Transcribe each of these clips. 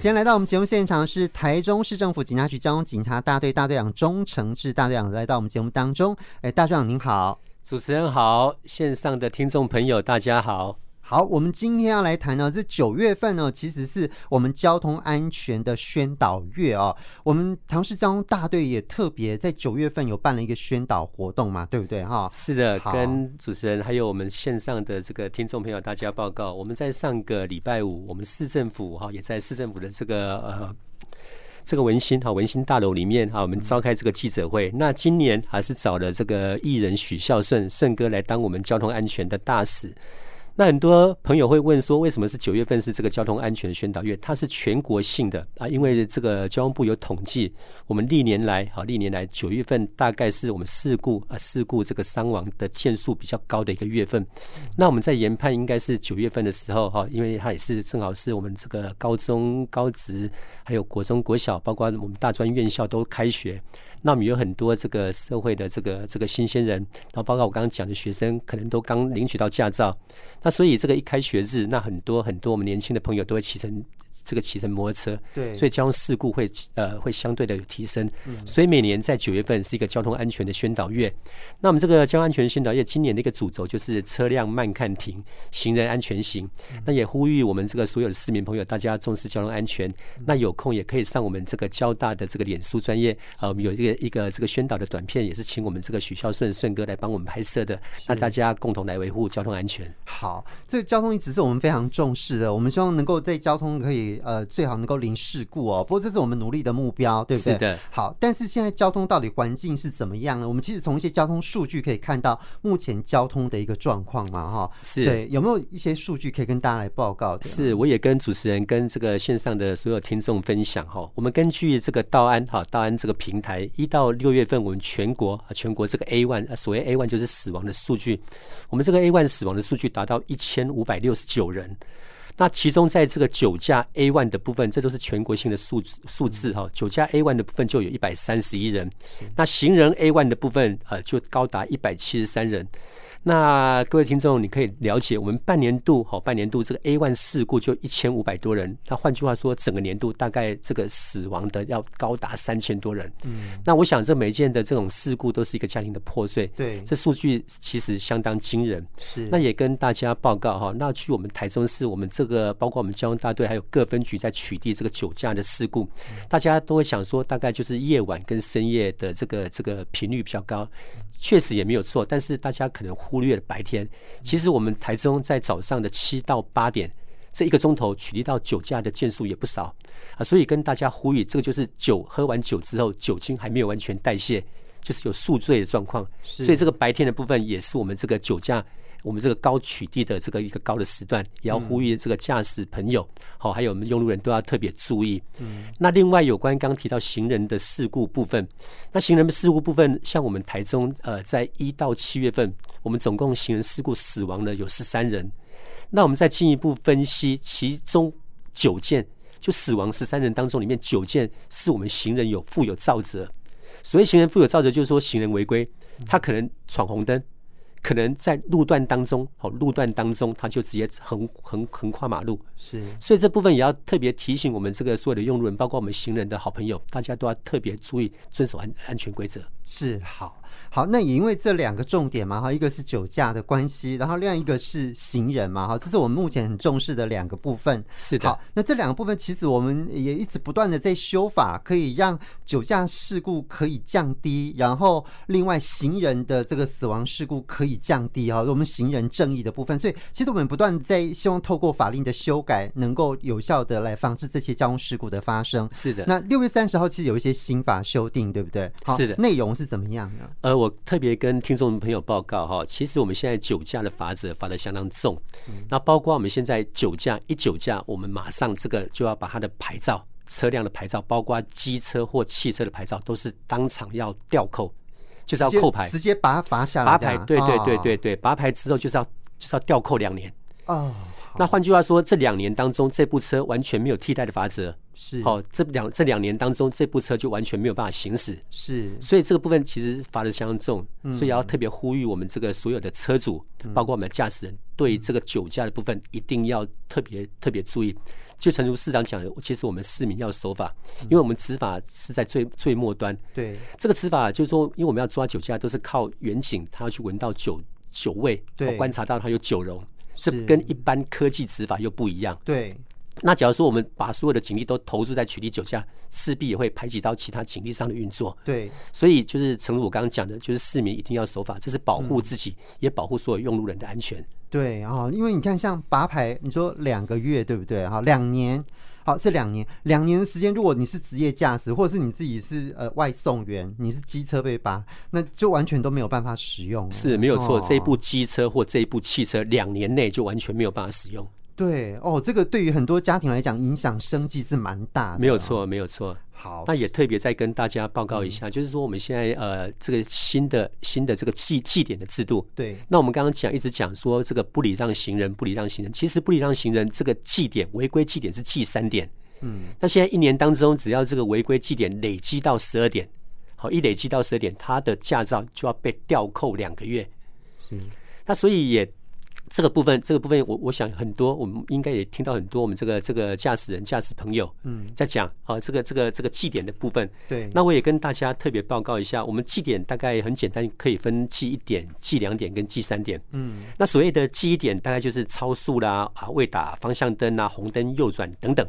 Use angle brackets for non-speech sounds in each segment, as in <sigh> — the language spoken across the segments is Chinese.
今天来到我们节目现场是台中市政府警察局交通警察大队大队长钟承志大队长来到我们节目当中。哎，大队长您好，主持人好，线上的听众朋友大家好。好，我们今天要来谈呢，这九月份呢，其实是我们交通安全的宣导月哦。我们台中市交通大队也特别在九月份有办了一个宣导活动嘛，对不对哈？是的，跟主持人还有我们线上的这个听众朋友大家报告，我们在上个礼拜五，我们市政府哈也在市政府的这个呃这个文心哈文心大楼里面哈，我们召开这个记者会。那今年还是找了这个艺人许孝顺顺哥来当我们交通安全的大使。那很多朋友会问说，为什么是九月份是这个交通安全宣导月？它是全国性的啊，因为这个交通部有统计，我们历年来啊，历年来九月份大概是我们事故啊事故这个伤亡的件数比较高的一个月份。那我们在研判应该是九月份的时候哈，因为它也是正好是我们这个高中、高职，还有国中、国小，包括我们大专院校都开学。那我们有很多这个社会的这个这个新鲜人，然后包括我刚刚讲的学生，可能都刚领取到驾照。那所以这个一开学日，那很多很多我们年轻的朋友都会骑乘。这个骑乘摩托车，对，所以交通事故会呃会相对的有提升，所以每年在九月份是一个交通安全的宣导月。那我们这个交通安全宣导月今年的一个主轴就是车辆慢看停，行人安全行。那也呼吁我们这个所有的市民朋友，大家重视交通安全。那有空也可以上我们这个交大的这个脸书专业啊，我们有一个一个这个宣导的短片，也是请我们这个许孝顺顺哥来帮我们拍摄的。那大家共同来维护交通安全。好，这个交通一直是我们非常重视的，我们希望能够在交通可以。呃，最好能够零事故哦。不过这是我们努力的目标，对不对？是的。好，但是现在交通到底环境是怎么样呢？我们其实从一些交通数据可以看到目前交通的一个状况嘛，哈。是。对，有没有一些数据可以跟大家来报告？是，我也跟主持人跟这个线上的所有听众分享哈。我们根据这个道安哈道安这个平台，一到六月份我们全国啊全国这个 A one 所谓 A one 就是死亡的数据，我们这个 A one 死亡的数据达到一千五百六十九人。那其中，在这个酒驾 A one 的部分，这都是全国性的数字数字哈。酒驾 A one 的部分就有一百三十一人，那行人 A one 的部分呃就高达一百七十三人。那各位听众，你可以了解，我们半年度好，半年度这个 A one 事故就一千五百多人。那换句话说，整个年度大概这个死亡的要高达三千多人。嗯，那我想这每一件的这种事故都是一个家庭的破碎。对，这数据其实相当惊人。是，那也跟大家报告哈。那据我们台中市，我们这个包括我们交通大队还有各分局在取缔这个酒驾的事故，大家都会想说，大概就是夜晚跟深夜的这个这个频率比较高。确实也没有错，但是大家可能忽略了白天。其实我们台中在早上的七到八点这一个钟头取缔到酒驾的件数也不少啊，所以跟大家呼吁，这个就是酒喝完酒之后，酒精还没有完全代谢，就是有宿醉的状况。所以这个白天的部分也是我们这个酒驾。我们这个高取缔的这个一个高的时段，也要呼吁这个驾驶朋友，好，还有我们用路人都要特别注意。嗯，那另外有关刚刚提到行人的事故部分，那行人的事故部分，像我们台中呃，在一到七月份，我们总共行人事故死亡的有十三人。那我们再进一步分析，其中九件就死亡十三人当中，里面九件是我们行人有负有造责。所谓行人负有造责，就是说行人违规，他可能闯红灯。可能在路段当中，好，路段当中他就直接横横横跨马路，是，所以这部分也要特别提醒我们这个所有的用路人，包括我们行人的好朋友，大家都要特别注意遵守安安全规则。是，好。好，那也因为这两个重点嘛，哈，一个是酒驾的关系，然后另外一个是行人嘛，哈，这是我们目前很重视的两个部分。是的。好，那这两个部分其实我们也一直不断的在修法，可以让酒驾事故可以降低，然后另外行人的这个死亡事故可以降低哈，我们行人正义的部分。所以其实我们不断在希望透过法令的修改，能够有效的来防止这些交通事故的发生。是的。那六月三十号其实有一些新法修订，对不对？好，是的。内容是怎么样呢？呃，我特别跟听众朋友报告哈，其实我们现在酒驾的罚则罚的相当重，那包括我们现在酒驾一酒驾，我们马上这个就要把他的牌照、车辆的牌照，包括机车或汽车的牌照，都是当场要吊扣，就是要扣牌，直接把它罚下来。拔牌，对对对对对，拔牌之后就是要就是要吊扣两年。哦，那换句话说，这两年当中，这部车完全没有替代的罚则。是，哦，这两这两年当中，这部车就完全没有办法行驶。是，所以这个部分其实罚的相当重，所以要特别呼吁我们这个所有的车主，包括我们的驾驶人，对这个酒驾的部分一定要特别特别注意。就诚如市长讲的，其实我们市民要守法，因为我们执法是在最最末端。对，这个执法就是说，因为我们要抓酒驾，都是靠远景，他要去闻到酒酒味，对，观察到他有酒容，这跟一般科技执法又不一样。对。那假如说我们把所有的警力都投注在取缔酒驾，势必也会排挤到其他警力上的运作。对，所以就是诚如我刚刚讲的，就是市民一定要守法，这是保护自己，嗯、也保护所有用路人的安全。对啊，因为你看，像拔牌，你说两个月对不对？哈，两年，好是两年，两年的时间，如果你是职业驾驶，或者是你自己是呃外送员，你是机车被拔，那就完全都没有办法使用。是没有错，这一部机车或这一部汽车，两年内就完全没有办法使用。对哦，这个对于很多家庭来讲，影响生计是蛮大的。没有错，没有错。好，那也特别再跟大家报告一下，嗯、就是说我们现在呃，这个新的新的这个记记点的制度。对。那我们刚刚讲一直讲说这个不礼让行人，不礼让行人。其实不礼让行人这个记点违规记点是记三点。嗯。那现在一年当中，只要这个违规记点累积到十二点，好，一累积到十二点，他的驾照就要被吊扣两个月。是。那所以也。这个部分，这个部分我，我我想很多，我们应该也听到很多我们这个这个驾驶人、驾驶朋友嗯在讲啊，这个这个这个记点的部分。对，那我也跟大家特别报告一下，我们记点大概很简单，可以分记一点、记两点跟记三点。嗯，那所谓的记一点，大概就是超速啦啊，未打方向灯啊，红灯右转等等。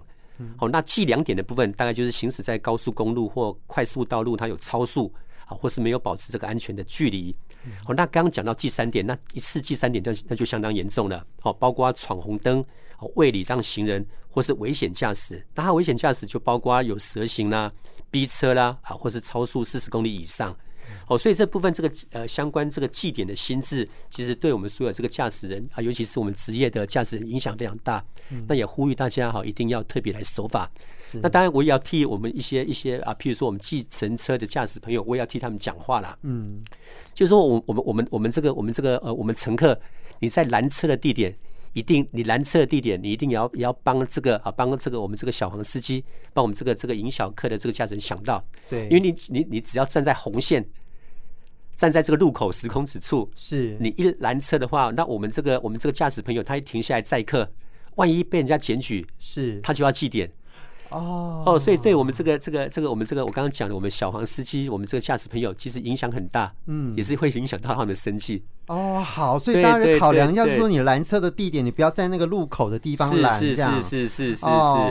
好，那记两点的部分，大概就是行驶在高速公路或快速道路，它有超速。啊，或是没有保持这个安全的距离。好，那刚刚讲到记三点，那一次记三点，那那就相当严重了。好，包括闯红灯、哦未礼让行人，或是危险驾驶。那他危险驾驶就包括有蛇行啦、逼车啦，啊，或是超速四十公里以上。哦，所以这部分这个呃相关这个祭点的心智，其实对我们所有这个驾驶人啊，尤其是我们职业的驾驶人影响非常大。那也呼吁大家哈，一定要特别来守法。那当然，我也要替我们一些一些啊，譬如说我们计程车的驾驶朋友，我也要替他们讲话啦。嗯，就是说，我我们我们我们这个我们这个呃，我们乘客，你在拦车的地点，一定你拦车的地点，你一定要要帮这个啊，帮这个我们这个小黄司机，帮我们这个这个迎小客的这个驾驶员想到。对，因为你你你只要站在红线。站在这个路口十公尺处，是你一拦车的话，那我们这个我们这个驾驶朋友他一停下来载客，万一被人家检举，是他就要记点。哦哦，所以对我们这个这个这个我们这个我刚刚讲的我们小黄司机，我们这个驾驶朋友其实影响很大，嗯，也是会影响到他们的生计。哦，好，所以大家考量，要是说你拦车的地点，你不要在那个路口的地方拦，是是是是是是，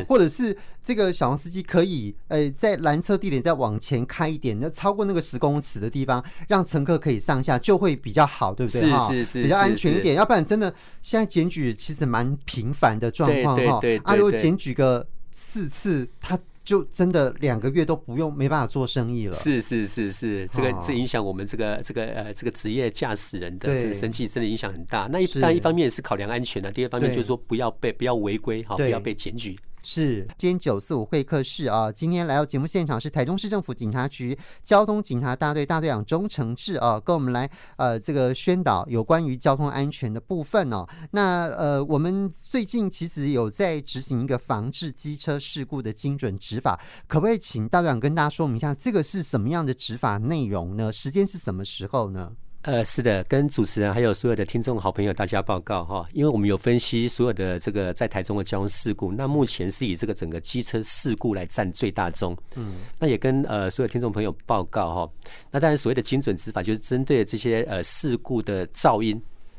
或者是这个小黄司机可以，呃，在拦车地点再往前开一点，那超过那个十公尺的地方，让乘客可以上下，就会比较好，对不对？是是是，比较安全一点。要不然真的现在检举其实蛮频繁的状况哈，啊，如果检举个。四次，他就真的两个月都不用，没办法做生意了。是是是是，这个这影响我们这个这个呃这个职业驾驶人的这个生气，真的影响很大。那一但一方面是考量安全啊，第二方面就是说不要被不要违规哈，不要被检举。是，今天九四五会客室啊，今天来到节目现场是台中市政府警察局交通警察大队大队长钟承志啊，跟我们来呃这个宣导有关于交通安全的部分哦。那呃，我们最近其实有在执行一个防治机车事故的精准执法，可不可以请大队长跟大家说明一下，这个是什么样的执法内容呢？时间是什么时候呢？呃，是的，跟主持人还有所有的听众好朋友大家报告哈，因为我们有分析所有的这个在台中的交通事故，那目前是以这个整个机车事故来占最大宗。嗯，那也跟呃所有听众朋友报告哈，那当然所谓的精准执法就是针对这些呃事故的噪音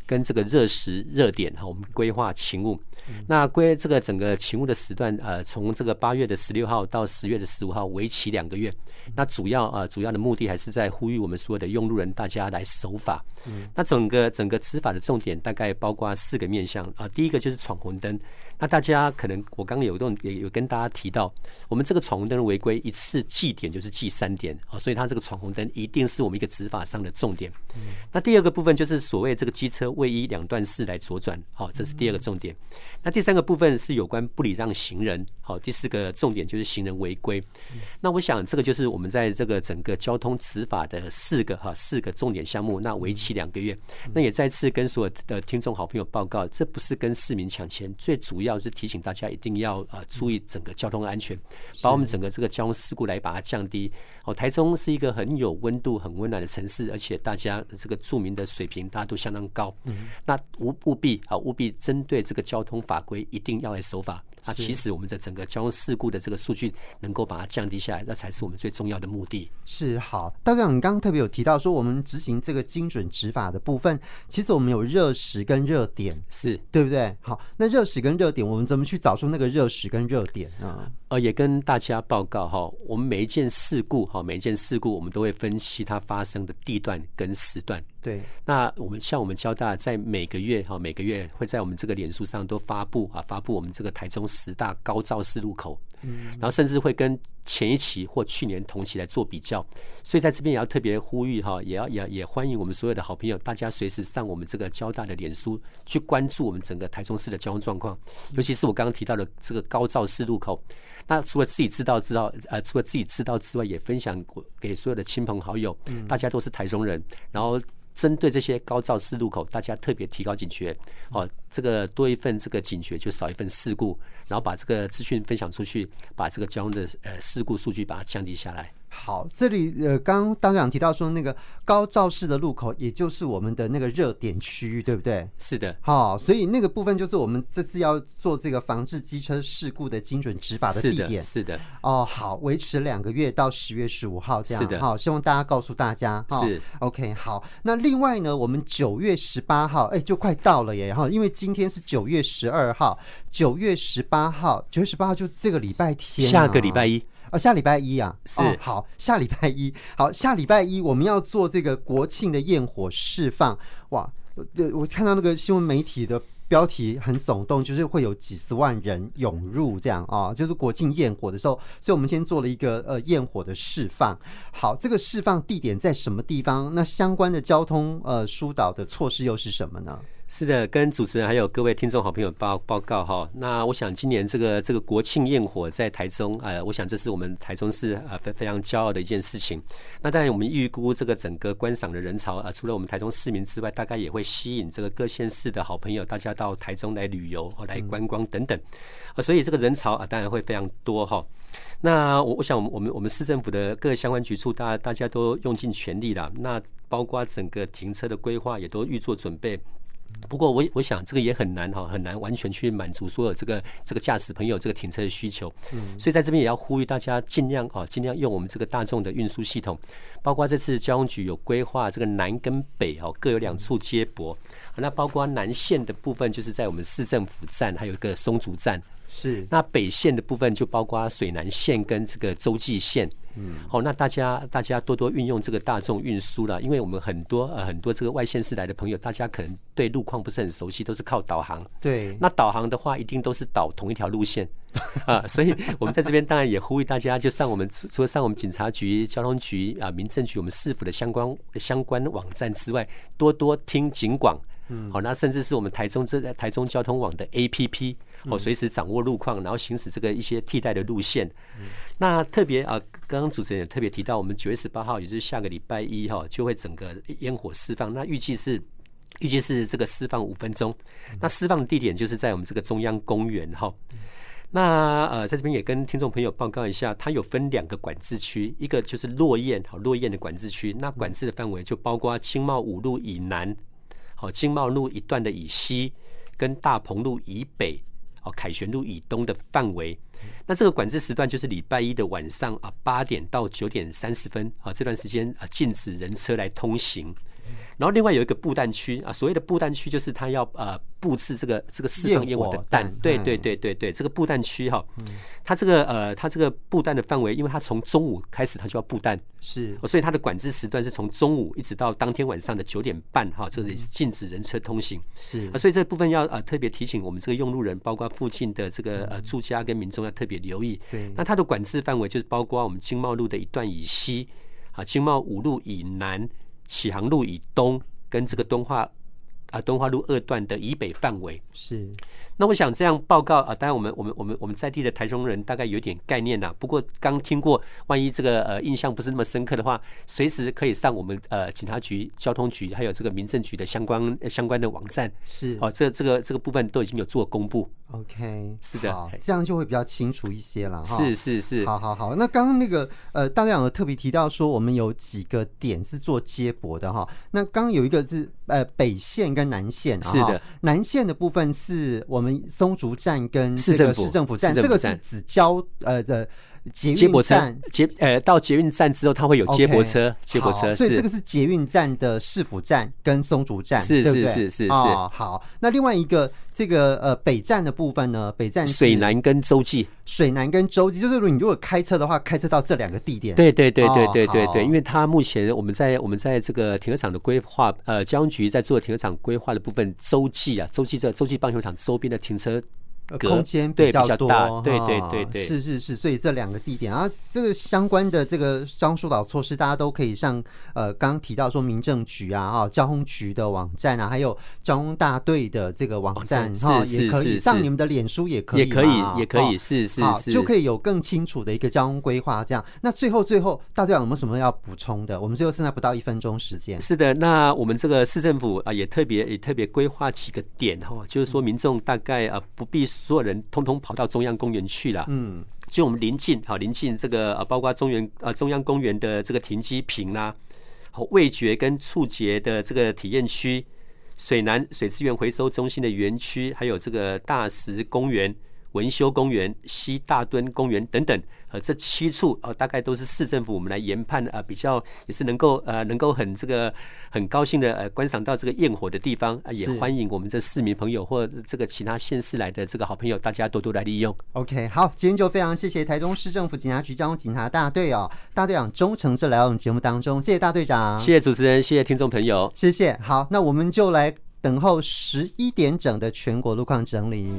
跟这个热时热点哈，我们规划勤务。那归这个整个勤务的时段，呃，从这个八月的十六号到十月的十五号，为期两个月。那主要呃，主要的目的还是在呼吁我们所有的用路人大家来守法。那整个整个执法的重点大概包括四个面向啊。第一个就是闯红灯。那大家可能我刚刚有一段也有跟大家提到，我们这个闯红灯的违规一次记点就是记三点啊，所以它这个闯红灯一定是我们一个执法上的重点。那第二个部分就是所谓这个机车未依两段式来左转，好，这是第二个重点。那第三个部分是有关不礼让行人，好，第四个重点就是行人违规。那我想这个就是我们在这个整个交通执法的四个哈四个重点项目，那为期两个月。那也再次跟所有的听众好朋友报告，这不是跟市民抢钱，最主要是提醒大家一定要呃注意整个交通安全，把我们整个这个交通事故来把它降低。哦，台中是一个很有温度、很温暖的城市，而且大家这个著名的水平大家都相当高。那务务必啊务必针对这个交通。法规一定要来守法，那其实我们的整个交通事故的这个数据能够把它降低下来，那才是我们最重要的目的。是好，道长，你刚刚特别有提到说，我们执行这个精准执法的部分，其实我们有热时跟热点，是对不对？好，那热时跟热点，我们怎么去找出那个热时跟热点啊？呃，也跟大家报告哈，我们每一件事故哈，每一件事故我们都会分析它发生的地段跟时段。对，那我们像我们交大在每个月哈，每个月会在我们这个脸书上都发布啊，发布我们这个台中十大高照四路口。嗯，然后甚至会跟前一期或去年同期来做比较，所以在这边也要特别呼吁哈，也要也也欢迎我们所有的好朋友，大家随时上我们这个交大的脸书去关注我们整个台中市的交通状况，尤其是我刚刚提到的这个高照四路口。那除了自己知道知道呃，除了自己知道之外，也分享给所有的亲朋好友，大家都是台中人，然后。针对这些高肇事路口，大家特别提高警觉，哦，这个多一份这个警觉，就少一份事故，然后把这个资讯分享出去，把这个交通的呃事故数据把它降低下来。好，这里呃，刚刚道长提到说，那个高肇事的路口，也就是我们的那个热点区域，对不对？是的。好，所以那个部分就是我们这次要做这个防治机车事故的精准执法的地点。是的。是的。哦，好，维持两个月到十月十五号这样。是的。好，希望大家告诉大家。是。OK，好。那另外呢，我们九月十八号，哎，就快到了耶。然后，因为今天是九月十二号，九月十八号，九月十八号就这个礼拜天，下个礼拜一。哦，下礼拜一啊，是、哦、好，下礼拜一，好，下礼拜一我们要做这个国庆的焰火释放，哇，我看到那个新闻媒体的标题很耸动，就是会有几十万人涌入这样啊、哦，就是国庆焰火的时候，所以我们先做了一个呃焰火的释放，好，这个释放地点在什么地方？那相关的交通呃疏导的措施又是什么呢？是的，跟主持人还有各位听众好朋友报报告哈。那我想今年这个这个国庆焰火在台中，呃，我想这是我们台中市啊非非常骄傲的一件事情。那当然我们预估这个整个观赏的人潮啊，除了我们台中市民之外，大概也会吸引这个各县市的好朋友，大家到台中来旅游、来观光等等。啊，所以这个人潮啊，当然会非常多哈。那我我想我们我们我们市政府的各相关局处，大大家都用尽全力了。那包括整个停车的规划，也都预做准备。不过我我想这个也很难哈，很难完全去满足所有这个这个驾驶朋友这个停车的需求。嗯，所以在这边也要呼吁大家尽量啊，尽量用我们这个大众的运输系统，包括这次交通局有规划这个南跟北哦各有两处接驳，那包括南线的部分就是在我们市政府站，还有一个松竹站。是，那北线的部分就包括水南线跟这个洲际线。嗯，好，那大家大家多多运用这个大众运输了，因为我们很多呃很多这个外县市来的朋友，大家可能对路况不是很熟悉，都是靠导航。对，那导航的话，一定都是导同一条路线 <laughs> 啊，所以我们在这边当然也呼吁大家，就上我们除了上我们警察局、交通局啊、民政局、我们市府的相关相关网站之外，多多听警广。嗯，好，那甚至是我们台中这台中交通网的 APP，哦，随时掌握路况，然后行驶这个一些替代的路线。那特别啊，刚刚主持人也特别提到，我们九月十八号，也就是下个礼拜一哈，就会整个烟火释放。那预计是预计是这个释放五分钟。那释放的地点就是在我们这个中央公园哈。那呃，在这边也跟听众朋友报告一下，它有分两个管制区，一个就是落雁好落雁的管制区，那管制的范围就包括青茂五路以南。好，经贸路一段的以西，跟大鹏路以北，哦，凯旋路以东的范围。那这个管制时段就是礼拜一的晚上啊八点到九点三十分啊，这段时间啊禁止人车来通行。然后另外有一个布弹区啊，所谓的布弹区就是他要呃布置这个这个释放烟火的弹，对对对对对，这个布弹区哈，它这个呃它这个布弹的范围，因为它从中午开始它就要布弹，是，所以它的管制时段是从中午一直到当天晚上的九点半哈，这里是禁止人车通行，是，所以这部分要呃特别提醒我们这个用路人，包括附近的这个呃住家跟民众要特别留意，对，那它的管制范围就是包括我们经贸路的一段以西，啊经贸五路以南。启航路以东跟这个敦化啊敦化路二段的以北范围是。那我想这样报告啊，当然我们我们我们我们在地的台中人大概有点概念呐。不过刚听过，万一这个呃印象不是那么深刻的话，随时可以上我们呃警察局、交通局还有这个民政局的相关相关的网站。是哦，这这个这个部分都已经有做公布。OK，是的，这样就会比较清楚一些了。是是是，好好好。那刚刚那个呃，大亮有特别提到说，我们有几个点是做接驳的哈。那刚刚有一个是呃北线跟南线。是的，南线的部分是我们松竹站跟这个市政府站，这个是指交呃的。捷接驳车捷呃到捷运站之后，它会有接驳车，接驳车。所以这个是捷运站的市府站跟松竹站，是是是是是。哦，好，那另外一个这个呃北站的部分呢，北站水南跟洲际，水南跟洲际，就是如果你如果开车的话，开车到这两个地点。对对对对对对对，因为它目前我们在我们在这个停车场的规划，呃，交通局在做停车场规划的部分，洲际啊，洲际这洲际棒球场周边的停车。空间比较多，对对对对，是是是，所以这两个地点啊，这个相关的这个交通疏导措施，大家都可以上呃，刚刚提到说民政局啊，哈，交通局的网站啊，还有交通大队的这个网站哈，也可以上你们的脸书也可以，也可以，也可以，是是是，就可以有更清楚的一个交通规划。这样，那最后最后，大队长有没有什么要补充的？我们最后剩下不到一分钟时间。是的，那我们这个市政府啊，也特别也特别规划几个点哈，就是说民众大概啊不必所有人通通。跑到中央公园去了，嗯，就我们临近，好临近这个呃，包括中原呃中央公园的这个停机坪啦，好味觉跟触觉的这个体验区，水南水资源回收中心的园区，还有这个大石公园、文修公园、西大墩公园等等。呃，这七处呃，大概都是市政府我们来研判呃，比较也是能够呃，能够很这个很高兴的呃观赏到这个焰火的地方啊、呃，也欢迎我们这市民朋友或这个其他县市来的这个好朋友，大家多多来利用。OK，好，今天就非常谢谢台中市政府警察局交通警察大队哦，大队长钟诚志来到我们节目当中，谢谢大队长，谢谢主持人，谢谢听众朋友，谢谢。好，那我们就来等候十一点整的全国路况整理。